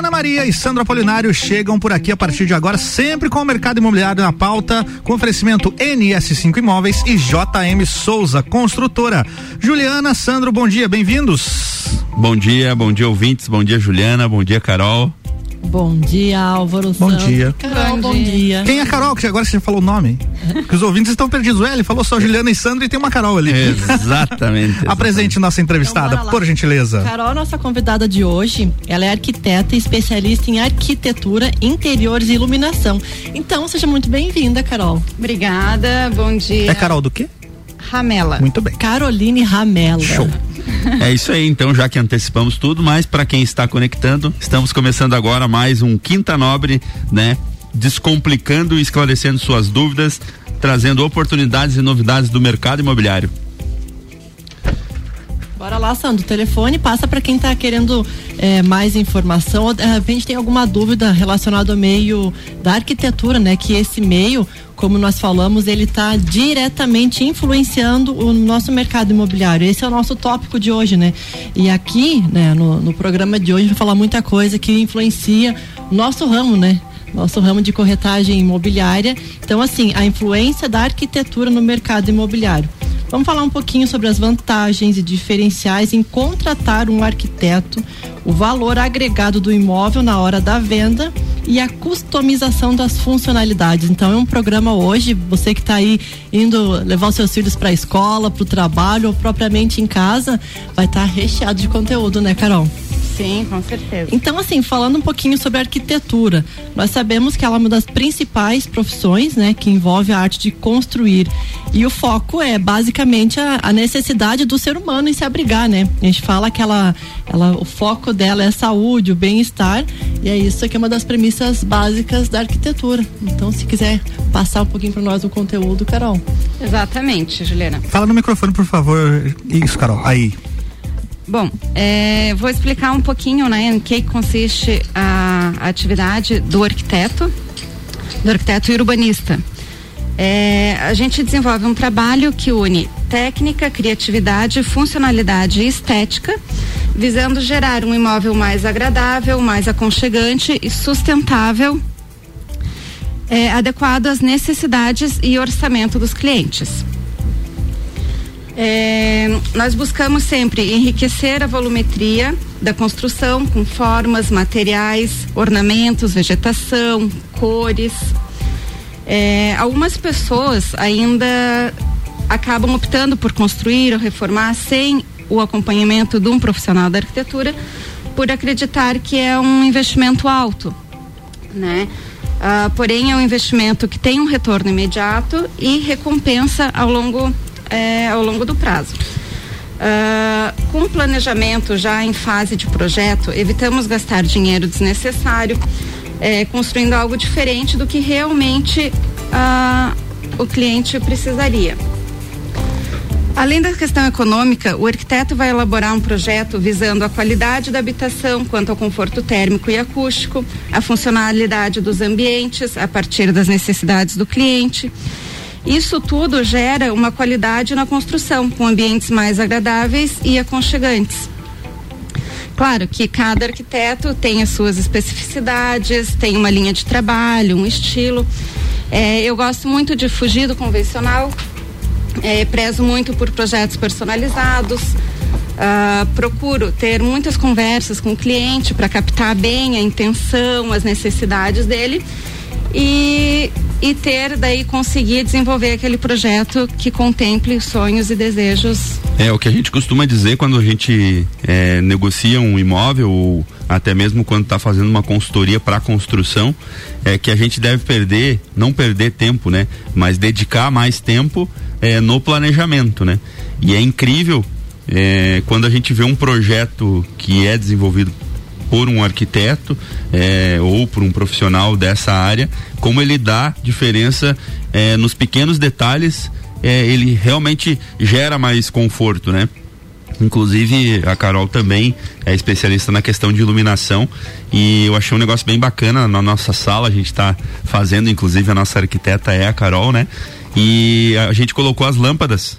Ana Maria e Sandro Apolinário chegam por aqui a partir de agora, sempre com o mercado imobiliário na pauta, com oferecimento NS5 Imóveis e JM Souza Construtora. Juliana, Sandro, bom dia, bem-vindos. Bom dia, bom dia ouvintes, bom dia Juliana, bom dia Carol. Bom dia, Álvaro. Bom dia. Carol, bom, bom dia. Quem é a Carol? Que agora você já falou o nome. Que os ouvintes estão perdidos. Ele falou só Juliana e Sandro e tem uma Carol ali. Exatamente. Apresente nossa entrevistada, então, por gentileza. Carol, nossa convidada de hoje, ela é arquiteta e especialista em arquitetura, interiores e iluminação. Então, seja muito bem-vinda, Carol. Obrigada, bom dia. É Carol do quê? Ramela. Muito bem. Caroline Ramela. Show. É isso aí, então, já que antecipamos tudo, mas para quem está conectando, estamos começando agora mais um Quinta Nobre, né? Descomplicando e esclarecendo suas dúvidas, trazendo oportunidades e novidades do mercado imobiliário. Bora lá, Sandro. O telefone passa para quem está querendo é, mais informação. De repente tem alguma dúvida relacionada ao meio da arquitetura, né? Que esse meio, como nós falamos, ele está diretamente influenciando o nosso mercado imobiliário. Esse é o nosso tópico de hoje, né? E aqui, né, no, no programa de hoje, vai falar muita coisa que influencia nosso ramo, né? Nosso ramo de corretagem imobiliária. Então, assim, a influência da arquitetura no mercado imobiliário. Vamos falar um pouquinho sobre as vantagens e diferenciais em contratar um arquiteto, o valor agregado do imóvel na hora da venda e a customização das funcionalidades. Então é um programa hoje, você que está aí indo levar os seus filhos para a escola, para o trabalho ou propriamente em casa, vai estar tá recheado de conteúdo, né, Carol? Sim, com certeza. Então, assim, falando um pouquinho sobre arquitetura, nós sabemos que ela é uma das principais profissões, né, que envolve a arte de construir. E o foco é basicamente a, a necessidade do ser humano em se abrigar, né? A gente fala que ela, ela, o foco dela é a saúde, o bem-estar, e é isso que é uma das premissas básicas da arquitetura. Então, se quiser passar um pouquinho para nós o conteúdo, Carol. Exatamente, Juliana. Fala no microfone, por favor. Isso, Carol. Aí. Bom, é, vou explicar um pouquinho, né, em que consiste a, atividade do arquiteto, do arquiteto urbanista. É, a gente desenvolve um trabalho que une técnica, criatividade, funcionalidade e estética, visando gerar um imóvel mais agradável, mais aconchegante e sustentável, é, adequado às necessidades e orçamento dos clientes. É, nós buscamos sempre enriquecer a volumetria da construção com formas, materiais, ornamentos, vegetação, cores. É, algumas pessoas ainda acabam optando por construir ou reformar sem o acompanhamento de um profissional da arquitetura, por acreditar que é um investimento alto, né? Ah, porém é um investimento que tem um retorno imediato e recompensa ao longo é, ao longo do prazo. Uh, com o planejamento já em fase de projeto, evitamos gastar dinheiro desnecessário, é, construindo algo diferente do que realmente uh, o cliente precisaria. Além da questão econômica, o arquiteto vai elaborar um projeto visando a qualidade da habitação, quanto ao conforto térmico e acústico, a funcionalidade dos ambientes a partir das necessidades do cliente isso tudo gera uma qualidade na construção, com ambientes mais agradáveis e aconchegantes. Claro que cada arquiteto tem as suas especificidades, tem uma linha de trabalho, um estilo. É, eu gosto muito de fugir do convencional, é, prezo muito por projetos personalizados. Uh, procuro ter muitas conversas com o cliente para captar bem a intenção, as necessidades dele e, e ter daí conseguir desenvolver aquele projeto que contemple sonhos e desejos. É o que a gente costuma dizer quando a gente é, negocia um imóvel ou até mesmo quando está fazendo uma consultoria para construção, é que a gente deve perder, não perder tempo, né? Mas dedicar mais tempo é, no planejamento, né? E é incrível é, quando a gente vê um projeto que é desenvolvido por um arquiteto é, ou por um profissional dessa área, como ele dá diferença é, nos pequenos detalhes, é, ele realmente gera mais conforto, né? Inclusive, a Carol também é especialista na questão de iluminação e eu achei um negócio bem bacana na nossa sala. A gente está fazendo, inclusive, a nossa arquiteta é a Carol, né? E a gente colocou as lâmpadas.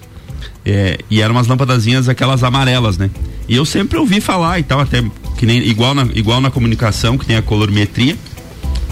É, e eram umas lâmpadazinhas aquelas amarelas, né? E eu sempre ouvi falar e tal, até que nem igual na, igual na comunicação, que tem a colorimetria,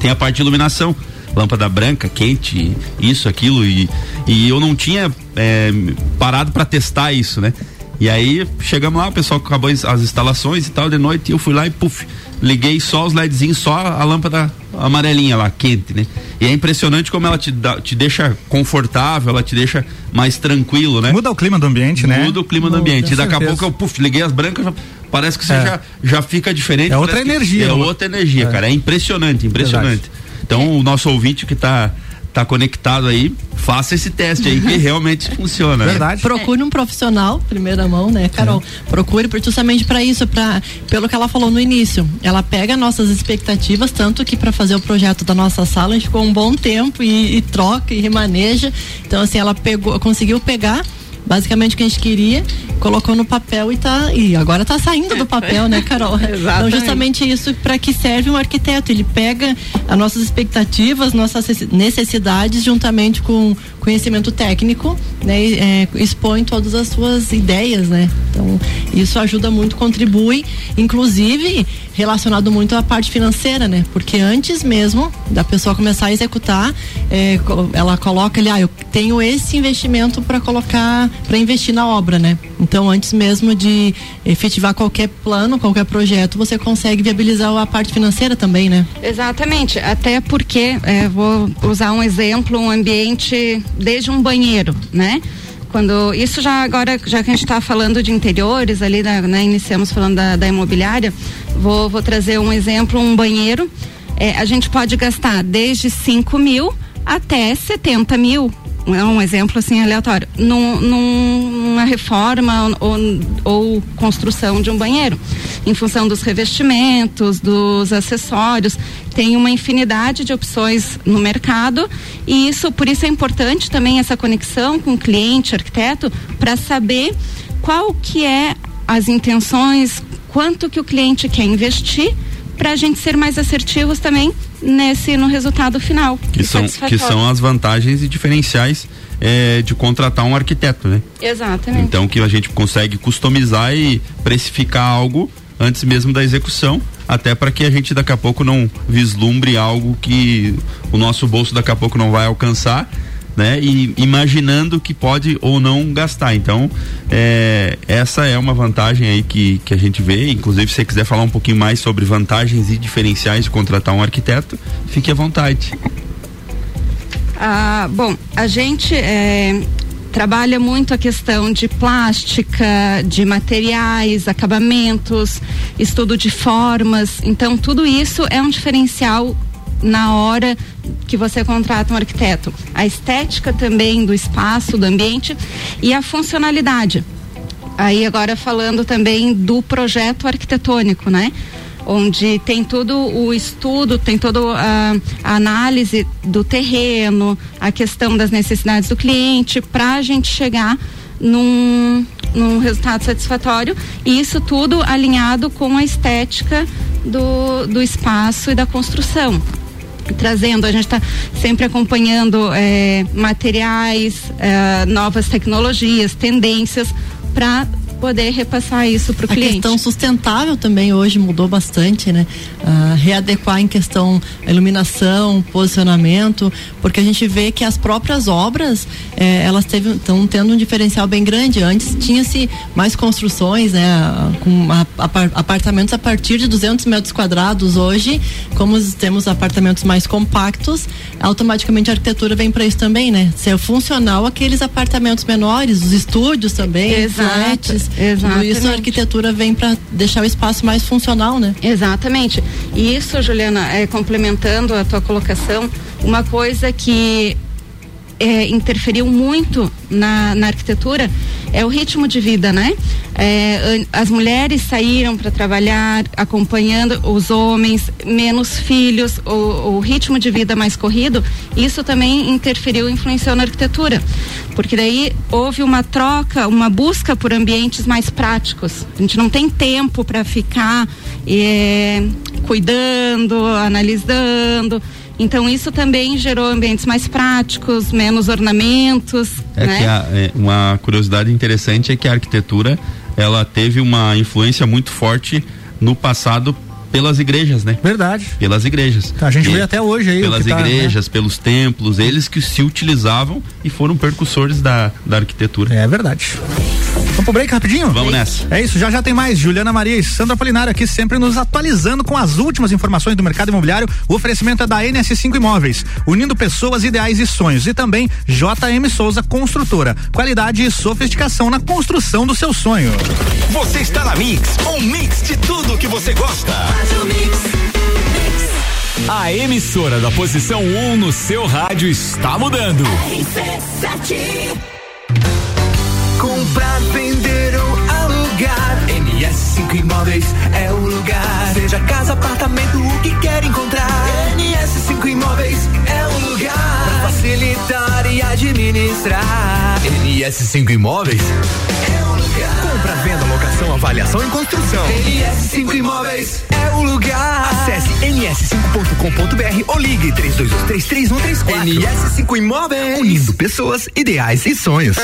tem a parte de iluminação lâmpada branca, quente, isso, aquilo, e, e eu não tinha é, parado para testar isso, né? E aí chegamos lá, o pessoal acabou as instalações e tal de noite, e eu fui lá e puf, liguei só os LEDzinhos, só a lâmpada amarelinha lá, quente, né? E é impressionante como ela te, dá, te deixa confortável, ela te deixa mais tranquilo, né? Muda o clima do ambiente, Muda né? Muda o clima Muda, do ambiente. E daqui a pouco eu, puf, liguei as brancas, já, parece que você é. já, já fica diferente. É outra energia. É outra energia, é. cara. É impressionante, impressionante. Verdade. Então o nosso ouvinte que está tá conectado aí, faça esse teste aí que realmente funciona. Né? Verdade. Né? Procure um profissional, primeira mão, né, Carol? É. Procure justamente para isso, para pelo que ela falou no início. Ela pega nossas expectativas, tanto que para fazer o projeto da nossa sala, a gente ficou um bom tempo e, e troca e remaneja. Então assim, ela pegou, conseguiu pegar basicamente o que a gente queria, colocou no papel e tá e agora tá saindo do papel, né, Carol? então justamente isso para que serve um arquiteto, ele pega as nossas expectativas, nossas necessidades juntamente com conhecimento técnico, né, e, é, expõe todas as suas ideias, né? Então isso ajuda muito, contribui, inclusive relacionado muito à parte financeira, né? Porque antes mesmo da pessoa começar a executar, é, ela coloca ali, ah, eu tenho esse investimento para colocar, para investir na obra, né? Então, antes mesmo de efetivar qualquer plano, qualquer projeto, você consegue viabilizar a parte financeira também, né? Exatamente. Até porque, é, vou usar um exemplo, um ambiente desde um banheiro, né? quando isso já agora já que a gente está falando de interiores ali né, iniciamos falando da, da imobiliária vou, vou trazer um exemplo um banheiro é, a gente pode gastar desde 5 mil até 70 mil é um exemplo assim aleatório, num, numa reforma ou, ou, construção de um banheiro, em função dos revestimentos, dos acessórios, tem uma infinidade de opções no mercado. E isso, por isso é importante também essa conexão com o cliente, arquiteto, para saber qual que é as intenções, quanto que o cliente quer investir para a gente ser mais assertivos também nesse no resultado final. Que são, que são as vantagens e diferenciais é, de contratar um arquiteto, né? Exatamente. Então que a gente consegue customizar e precificar algo antes mesmo da execução, até para que a gente daqui a pouco não vislumbre algo que o nosso bolso daqui a pouco não vai alcançar né? E imaginando que pode ou não gastar. Então, é, essa é uma vantagem aí que, que a gente vê. Inclusive, se você quiser falar um pouquinho mais sobre vantagens e diferenciais de contratar um arquiteto, fique à vontade. Ah, bom, a gente é, trabalha muito a questão de plástica, de materiais, acabamentos, estudo de formas. Então, tudo isso é um diferencial na hora que você contrata um arquiteto. A estética também do espaço, do ambiente e a funcionalidade. Aí agora falando também do projeto arquitetônico, né? onde tem todo o estudo, tem toda a, análise do terreno, a questão das necessidades do cliente, para a gente chegar num, num resultado satisfatório e isso tudo alinhado com a estética do, do espaço e da construção trazendo, a gente está sempre acompanhando é, materiais, é, novas tecnologias, tendências para poder repassar isso para o cliente. A questão sustentável também hoje mudou bastante, né? Uh, readequar em questão iluminação, posicionamento, porque a gente vê que as próprias obras eh, elas estão tendo um diferencial bem grande. Antes tinha-se mais construções, né? Com a, a, apartamentos a partir de 200 metros quadrados. Hoje, como temos apartamentos mais compactos, automaticamente a arquitetura vem para isso também, né? Ser funcional aqueles apartamentos menores, os estúdios também, Exato. flats Exatamente. isso a arquitetura vem para deixar o espaço mais funcional, né? Exatamente. E isso, Juliana, é, complementando a tua colocação, uma coisa que é, interferiu muito na, na arquitetura é o ritmo de vida, né? É, as mulheres saíram para trabalhar acompanhando os homens, menos filhos, o, o, ritmo de vida mais corrido, isso também interferiu influenciou na arquitetura. Porque daí houve uma troca, uma busca por ambientes mais práticos. A gente não tem tempo para ficar é, cuidando, analisando. Então isso também gerou ambientes mais práticos, menos ornamentos. É né? que a, é, uma curiosidade interessante é que a arquitetura ela teve uma influência muito forte no passado pelas igrejas, né? Verdade. Pelas igrejas. Tá, a gente e vê até hoje aí. Pelas tá, igrejas, né? pelos templos, eles que se utilizavam e foram percussores da, da arquitetura. É verdade. Vamos pro break rapidinho? Vamos nessa. É isso, já já tem mais. Juliana Maria e Sandra Polinário aqui sempre nos atualizando com as últimas informações do mercado imobiliário. O oferecimento é da NS5 Imóveis, unindo pessoas, ideais e sonhos. E também JM Souza Construtora. Qualidade e sofisticação na construção do seu sonho. Você está na Mix, um mix de tudo que você gosta. A emissora da posição 1 um no seu rádio está mudando. Comprar, vender ou alugar. NS5 Imóveis é o lugar. Seja casa, apartamento, o que quer encontrar. NS5 Imóveis é o lugar. Pra facilitar e administrar. NS5 Imóveis é o lugar. Compra, venda, avaliação e construção. NS5 Imóveis é o lugar. Acesse ns5.com.br ou ligue 32233134. NS5 Imóveis. Unindo pessoas, ideais e sonhos.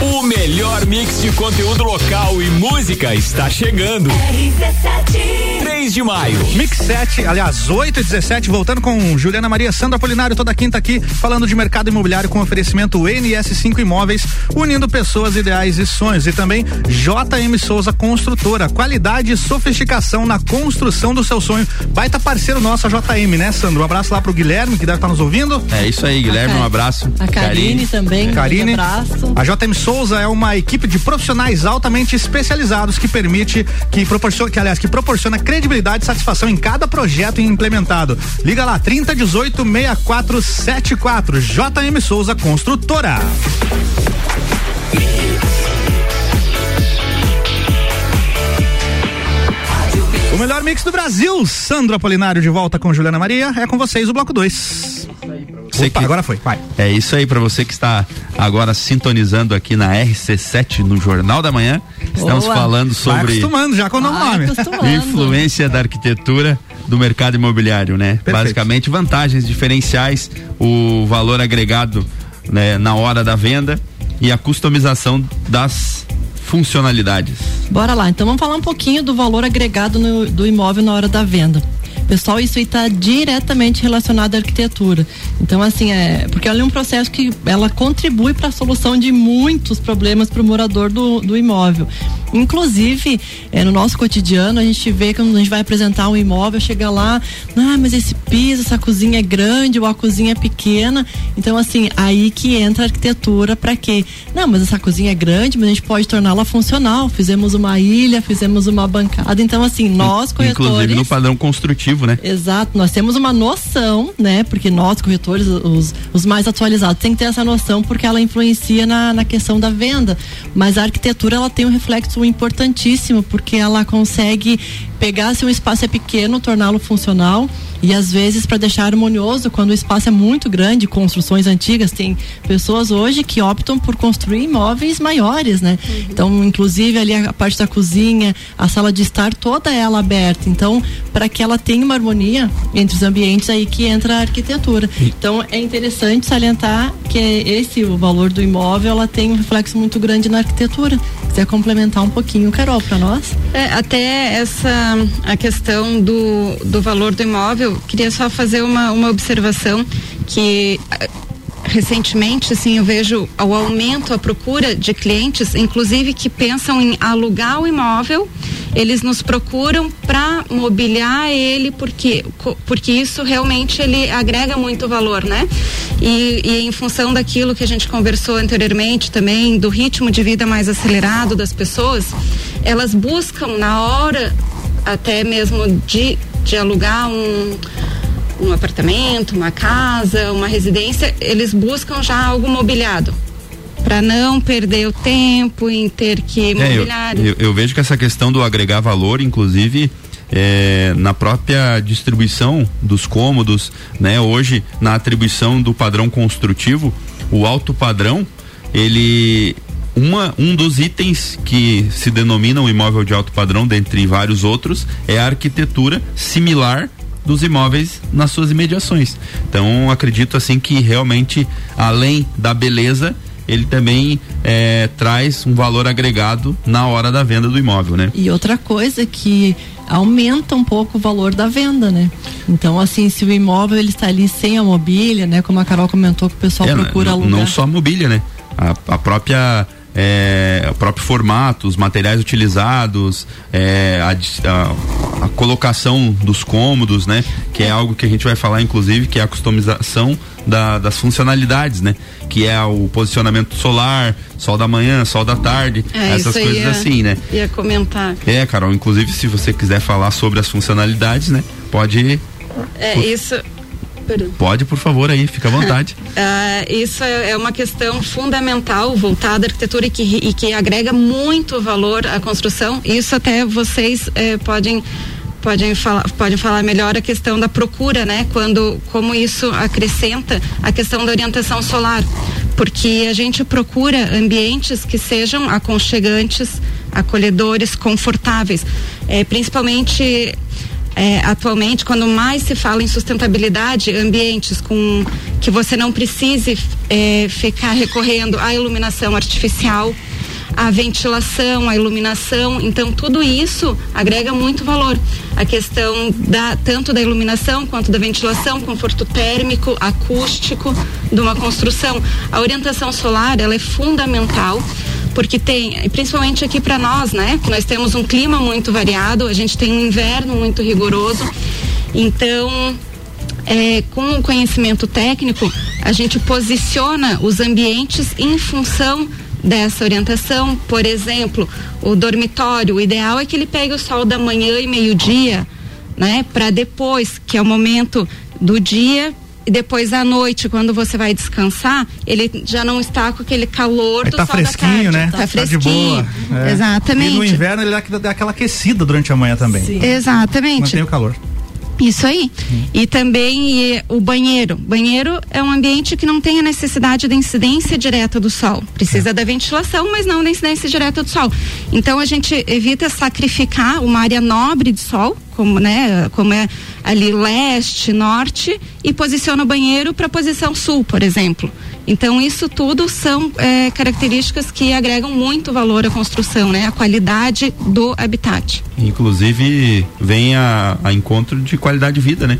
O melhor mix de conteúdo local e música está chegando. RC7. 3 de maio. Mix 7, aliás, 8 e 17, voltando com Juliana Maria Sandra Apolinário, toda quinta aqui, falando de mercado imobiliário com oferecimento NS5 Imóveis, unindo pessoas, ideais e sonhos. E também JM Souza Construtora, qualidade e sofisticação na construção do seu sonho. Baita parceiro nosso, a JM, né, Sandro? Um abraço lá pro Guilherme, que deve estar nos ouvindo. É isso aí, Guilherme, um abraço. A Karine, Karine também, Karine. Um abraço. A JM Souza é uma equipe de profissionais altamente especializados que permite, que proporciona, que aliás, que proporciona credibilidade e satisfação em cada projeto implementado. Liga lá, 3018 6474 JM Souza Construtora. O melhor mix do Brasil, Sandro Apolinário de volta com Juliana Maria. É com vocês o bloco 2. Opa, agora foi, vai. É isso aí para você que está agora sintonizando aqui na RC7 no Jornal da Manhã. Estamos Boa. falando sobre. Vai acostumando já com o nome. Influência da arquitetura do mercado imobiliário, né? Perfeito. Basicamente vantagens diferenciais, o valor agregado né, na hora da venda e a customização das funcionalidades. Bora lá, então vamos falar um pouquinho do valor agregado no, do imóvel na hora da venda. Pessoal, isso está diretamente relacionado à arquitetura. Então, assim, é. Porque ela é um processo que ela contribui para a solução de muitos problemas para o morador do, do imóvel. Inclusive, é, no nosso cotidiano, a gente vê que quando a gente vai apresentar um imóvel, chega lá, ah, mas esse piso, essa cozinha é grande ou a cozinha é pequena. Então, assim, aí que entra a arquitetura para quê? Não, mas essa cozinha é grande, mas a gente pode torná-la funcional. Fizemos uma ilha, fizemos uma bancada. Então, assim, nós corretores. Inclusive no padrão construtivo, né? Exato, nós temos uma noção, né? Porque nós, corretores, os, os mais atualizados, tem que ter essa noção porque ela influencia na, na questão da venda. Mas a arquitetura, ela tem um reflexo importantíssimo, porque ela consegue pegar se um espaço é pequeno, torná-lo funcional e às vezes para deixar harmonioso quando o espaço é muito grande, construções antigas, tem pessoas hoje que optam por construir imóveis maiores, né? Uhum. Então, inclusive ali a parte da cozinha, a sala de estar toda ela aberta. Então, para que ela tenha uma harmonia entre os ambientes aí que entra a arquitetura. Então, é interessante salientar que esse o valor do imóvel, ela tem um reflexo muito grande na arquitetura. Quiser complementar um pouquinho, Carol, para nós? É, até essa a questão do, do valor do imóvel, queria só fazer uma, uma observação que eh, recentemente, assim, eu vejo o aumento, a procura de clientes, inclusive que pensam em alugar o imóvel, eles nos procuram para mobiliar ele, porque, porque isso realmente ele agrega muito valor, né? E, e em função daquilo que a gente conversou anteriormente também, do ritmo de vida mais acelerado das pessoas, elas buscam na hora até mesmo de, de alugar um, um apartamento, uma casa, uma residência, eles buscam já algo mobiliado para não perder o tempo em ter que mobiliar. É, eu, eu, eu, vejo que essa questão do agregar valor, inclusive é, na própria distribuição dos cômodos, né? Hoje na atribuição do padrão construtivo, o alto padrão ele uma, um dos itens que se denomina um imóvel de alto padrão, dentre vários outros, é a arquitetura similar dos imóveis nas suas imediações. Então, acredito assim que realmente, além da beleza, ele também é, traz um valor agregado na hora da venda do imóvel, né? E outra coisa que aumenta um pouco o valor da venda, né? Então, assim, se o imóvel ele está ali sem a mobília, né? Como a Carol comentou que o pessoal É, procura não, alugar. não só a mobília, né? A, a própria é, o próprio formato, os materiais utilizados, é, a, a- a colocação dos cômodos, né? Que é algo que a gente vai falar, inclusive, que é a customização da- das funcionalidades, né? Que é o posicionamento solar, sol da manhã, sol da tarde, É, essas coisas ia- assim, né? Ia comentar. É, Carol, inclusive se você quiser falar sobre as funcionalidades, né? Pode, É, isso. Pode, por favor, aí, fica à vontade. Ah, isso é é uma questão fundamental voltada à arquitetura e que, e que agrega muito valor à construção. Isso até vocês eh, podem podem falar podem falar melhor a questão da procura, né? Quando como isso acrescenta a questão da orientação solar, porque a gente procura ambientes que sejam aconchegantes, acolhedores, confortáveis, Eh, principalmente é, atualmente, quando mais se fala em sustentabilidade, ambientes com que você não precise é, ficar recorrendo à iluminação artificial, à ventilação, à iluminação. Então, tudo isso agrega muito valor. A questão da tanto da iluminação quanto da ventilação, conforto térmico, acústico de uma construção. A orientação solar ela é fundamental porque tem, principalmente aqui para nós, né? Nós temos um clima muito variado, a gente tem um inverno muito rigoroso, então é, com o conhecimento técnico, a gente posiciona os ambientes em função dessa orientação. Por exemplo, o dormitório, o ideal é que ele pegue o sol da manhã e meio-dia, né? Para depois, que é o momento do dia. E depois à noite, quando você vai descansar, ele já não está com aquele calor Aí do tá sol fresquinho, da tarde. né? Tá Tá fresquinho. boa. É. Exatamente. E no inverno ele dá, dá aquela aquecida durante a manhã também. Sim. Exatamente. Mantém o calor. Isso aí. E também e, o banheiro. Banheiro é um ambiente que não tem a necessidade da incidência direta do sol. Precisa da ventilação, mas não da incidência direta do sol. Então a gente evita sacrificar uma área nobre de sol, como, né, como é ali leste, norte, e posiciona o banheiro para a posição sul, por exemplo. Então isso tudo são é, características que agregam muito valor à construção, né? A qualidade do habitat. Inclusive, vem a, a encontro de qualidade de vida, né?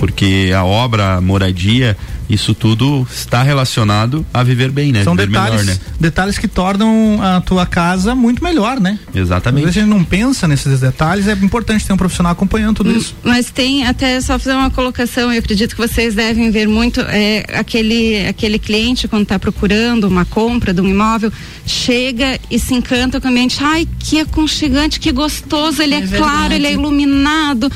Porque a obra, a moradia, isso tudo está relacionado a viver bem, né? São viver detalhes, melhor, né? detalhes que tornam a tua casa muito melhor, né? Às Exatamente. vezes a gente não pensa nesses detalhes, é importante ter um profissional acompanhando tudo isso. Mas tem até só fazer uma colocação, eu acredito que vocês devem ver muito é, aquele aquele cliente quando está procurando uma compra de um imóvel, chega e se encanta com o ambiente, ai, que aconchegante, que gostoso, ele é, É claro, ele é iluminado.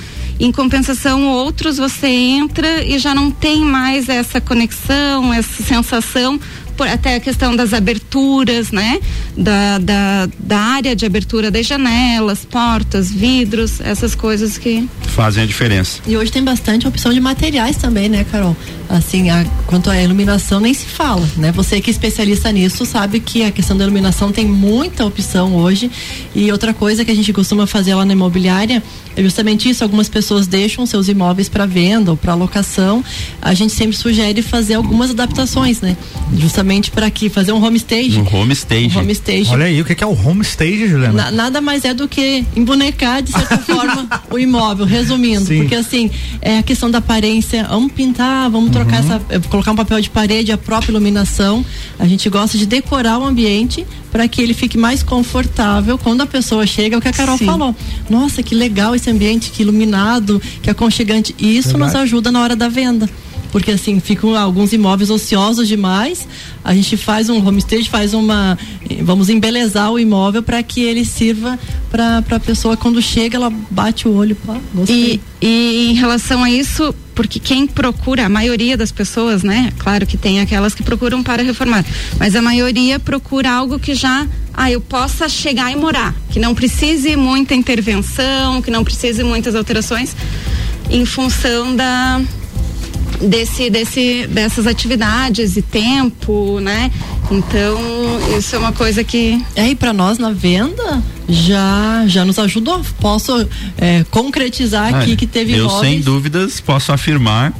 Em compensação, outros você entra e já não tem mais essa conexão, essa sensação, por, até a questão das aberturas, né? Da, da, da área de abertura das janelas, portas, vidros, essas coisas que Fazem a diferença. E hoje tem bastante opção de materiais também, né, Carol? Assim, a, quanto à iluminação nem se fala, né? Você que é especialista nisso sabe que a questão da iluminação tem muita opção hoje. E outra coisa que a gente costuma fazer lá na imobiliária é justamente isso. Algumas pessoas deixam seus imóveis para venda ou para locação. A gente sempre sugere fazer algumas adaptações, né? Justamente para que fazer um home stage. No home stage. Um home stage. Olha aí, o que é o home stage, Juliana? Na- nada mais é do que embonecar, de certa forma, o imóvel, resumindo. Sim. Porque assim, é a questão da aparência, vamos pintar, vamos trocar Uhum. essa. eh, colocar um papel de parede, a própria iluminação. A gente gosta de decorar o ambiente para que ele fique mais confortável quando a pessoa chega, é o que a Carol Sim. falou. Nossa, que legal esse ambiente, que iluminado, que aconchegante. E isso nos Verdade. ajuda na hora da venda. Porque assim, ficam alguns imóveis ociosos demais. A gente faz um homestage, faz uma. Vamos embelezar o imóvel para que ele sirva para a pessoa quando chega, ela bate o olho. Pá, gostei. E, e em relação a isso, porque quem procura, a maioria das pessoas, né? Claro que tem aquelas que procuram para reformar, mas a maioria procura algo que já, ah, eu possa chegar e morar, que não precise muita intervenção, que não precise muitas alterações, em função da desse, desse, dessas atividades e tempo, né? Então, isso é uma coisa que É, e para nós na venda já já nos ajudou. Posso eh, concretizar aqui Ah, que teve Eu, imóveis. sem dúvidas, posso afirmar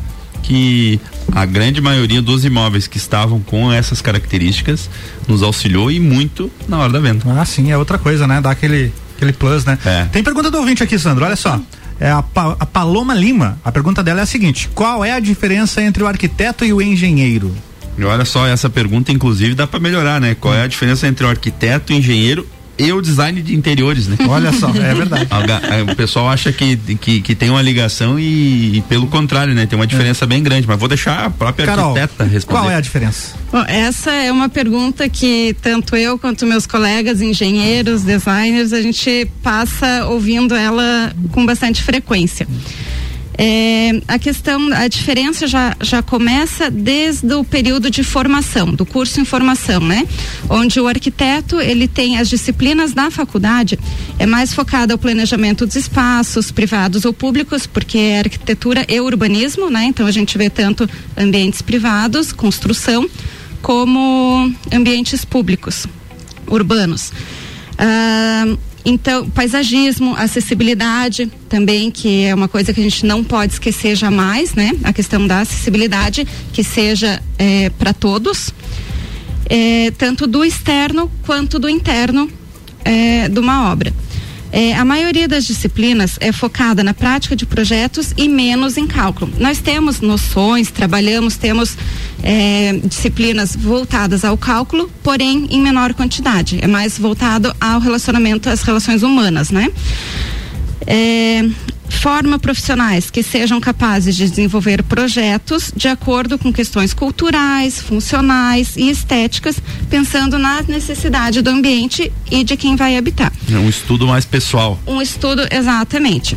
que a grande maioria dos imóveis que estavam com essas características nos auxiliou e muito na hora da venda. Ah, sim, é outra coisa, né? Dá aquele Aquele plus, né? É. Tem pergunta do ouvinte aqui, Sandro, olha só. É a, Pa- a Paloma Lima. A pergunta dela é a seguinte: qual é a diferença entre o arquiteto e o engenheiro? E olha só, essa pergunta, inclusive, dá pra melhorar, né? Qual é a diferença entre o arquiteto, engenheiro e o design de interiores, né? Olha só, é verdade. É, O pessoal acha que, que, que tem uma ligação e, e pelo contrário, né? Tem uma diferença bem grande, mas vou deixar a própria Carol, arquiteta responder. qual é a diferença? Bom, essa é uma pergunta que tanto eu quanto meus colegas engenheiros, designers, a gente passa ouvindo ela com bastante frequência. É, a questão, a diferença já, já começa desde o período de formação, do curso em formação, né? Onde o arquiteto, ele tem as disciplinas da faculdade, é mais focado ao planejamento dos espaços, privados ou públicos, porque é arquitetura e urbanismo, né? Então a gente vê tanto ambientes privados, construção, como ambientes públicos, urbanos. Ah, então, paisagismo, acessibilidade também, que é uma coisa que a gente não pode esquecer jamais, né? A questão da acessibilidade, que seja para todos, eh, tanto do externo quanto do interno eh, de uma obra. É, a maioria das disciplinas é focada na prática de projetos e menos em cálculo. Nós temos noções, trabalhamos, temos é, disciplinas voltadas ao cálculo, porém em menor quantidade. É mais voltado ao relacionamento, às relações humanas, né? É, forma profissionais que sejam capazes de desenvolver projetos de acordo com questões culturais, funcionais e estéticas, pensando na necessidade do ambiente e de quem vai habitar. É um estudo mais pessoal. Um estudo, exatamente.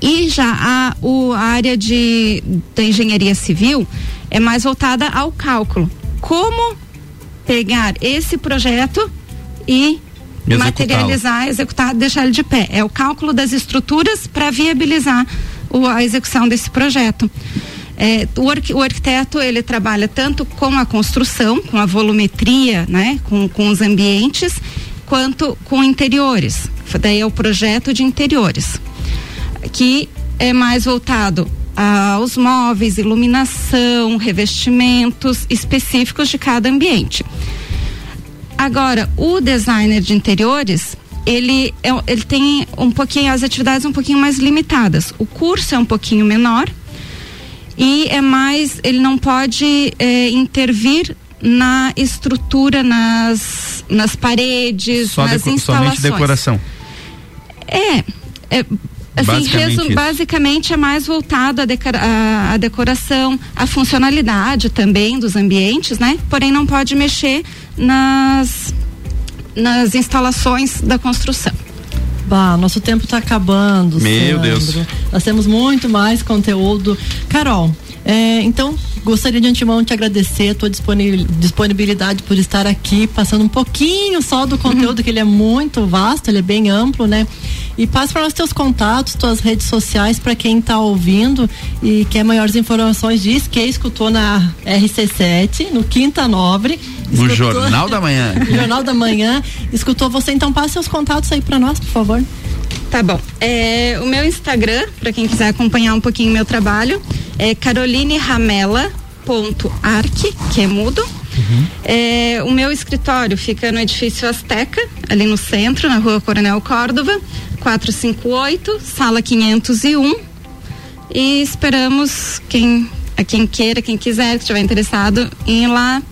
E já a, o, a área de, da engenharia civil é mais voltada ao cálculo. Como pegar esse projeto e. materializar, executar, deixar ele de pé. É o cálculo das estruturas para viabilizar o- a execução desse projeto. É, o, arqui- o arquiteto ele trabalha tanto com a construção, com a volumetria, né, com, com os ambientes, quanto com interiores. Daí é o projeto de interiores, que é mais voltado aos móveis, iluminação, revestimentos específicos de cada ambiente. Agora, o designer de interiores, ele, é, ele tem um pouquinho, as atividades um pouquinho mais limitadas. O curso é um pouquinho menor e é mais, ele não pode é, intervir na estrutura, nas, nas paredes, Só nas instalações. somente decoração. É, é assim, Basicamente basicamente é mais voltado à, decora- à- à decoração, à funcionalidade também dos ambientes, né? Porém não pode mexer nas nas instalações da construção. Bah, nosso tempo está acabando. Meu Sandro. Deus. Nós temos muito mais conteúdo. Carol, é, então gostaria de antemão te agradecer a tua disponibilidade por estar aqui, passando um pouquinho só do conteúdo, que ele é muito vasto, ele é bem amplo, né? E passe para nós teus contatos, tuas redes sociais, para quem está ouvindo e quer maiores informações, diz que escutou na RC7, no Quinta Nobre. No escutou- Jornal da Manhã. no Jornal da Manhã, escutou você, então passe seus contatos aí para nós, por favor. Tá bom. É, o meu Instagram, para quem quiser acompanhar um pouquinho meu trabalho, é carolineramela.arc, que é mudo. É, o meu escritório fica no edifício Azteca, ali no centro, na rua Coronel Córdova, 458, sala 501. E esperamos quem, a quem queira, quem quiser, que estiver interessado, em ir lá.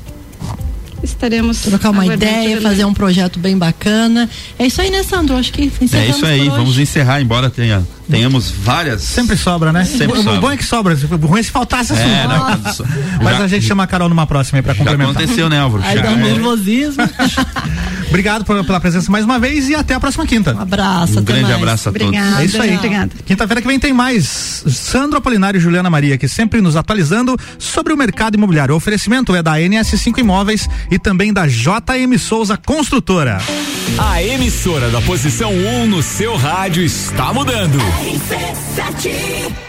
Estaremos trocar uma ideia, fazer um projeto bem bacana. É isso aí, né, Sandro? Acho que É encerramos isso aí, por hoje. vamos encerrar, embora tenha, tenhamos várias. Sempre sobra, né? Sempre o, sobra. o bom é que sobra. O ruim é se faltasse assunto. É, não, né? isso- Mas já- a gente chama a Carol numa próxima aí pra Já complementar. aconteceu, né, Álvaro? Aí Já. dá um nervosismo. Obrigado por- pela presença mais uma vez e até a próxima quinta. Um abraço, Um grande mais. abraço a todos. Obrigada. É isso aí. Obrigada. Quinta-feira que vem tem mais. Sandro Apolinário e Juliana Maria, que sempre nos atualizando sobre o mercado imobiliário. O oferecimento é da NS5 Imóveis e também da JM Souza Construtora. A emissora da posição 1 no seu rádio está mudando. RC7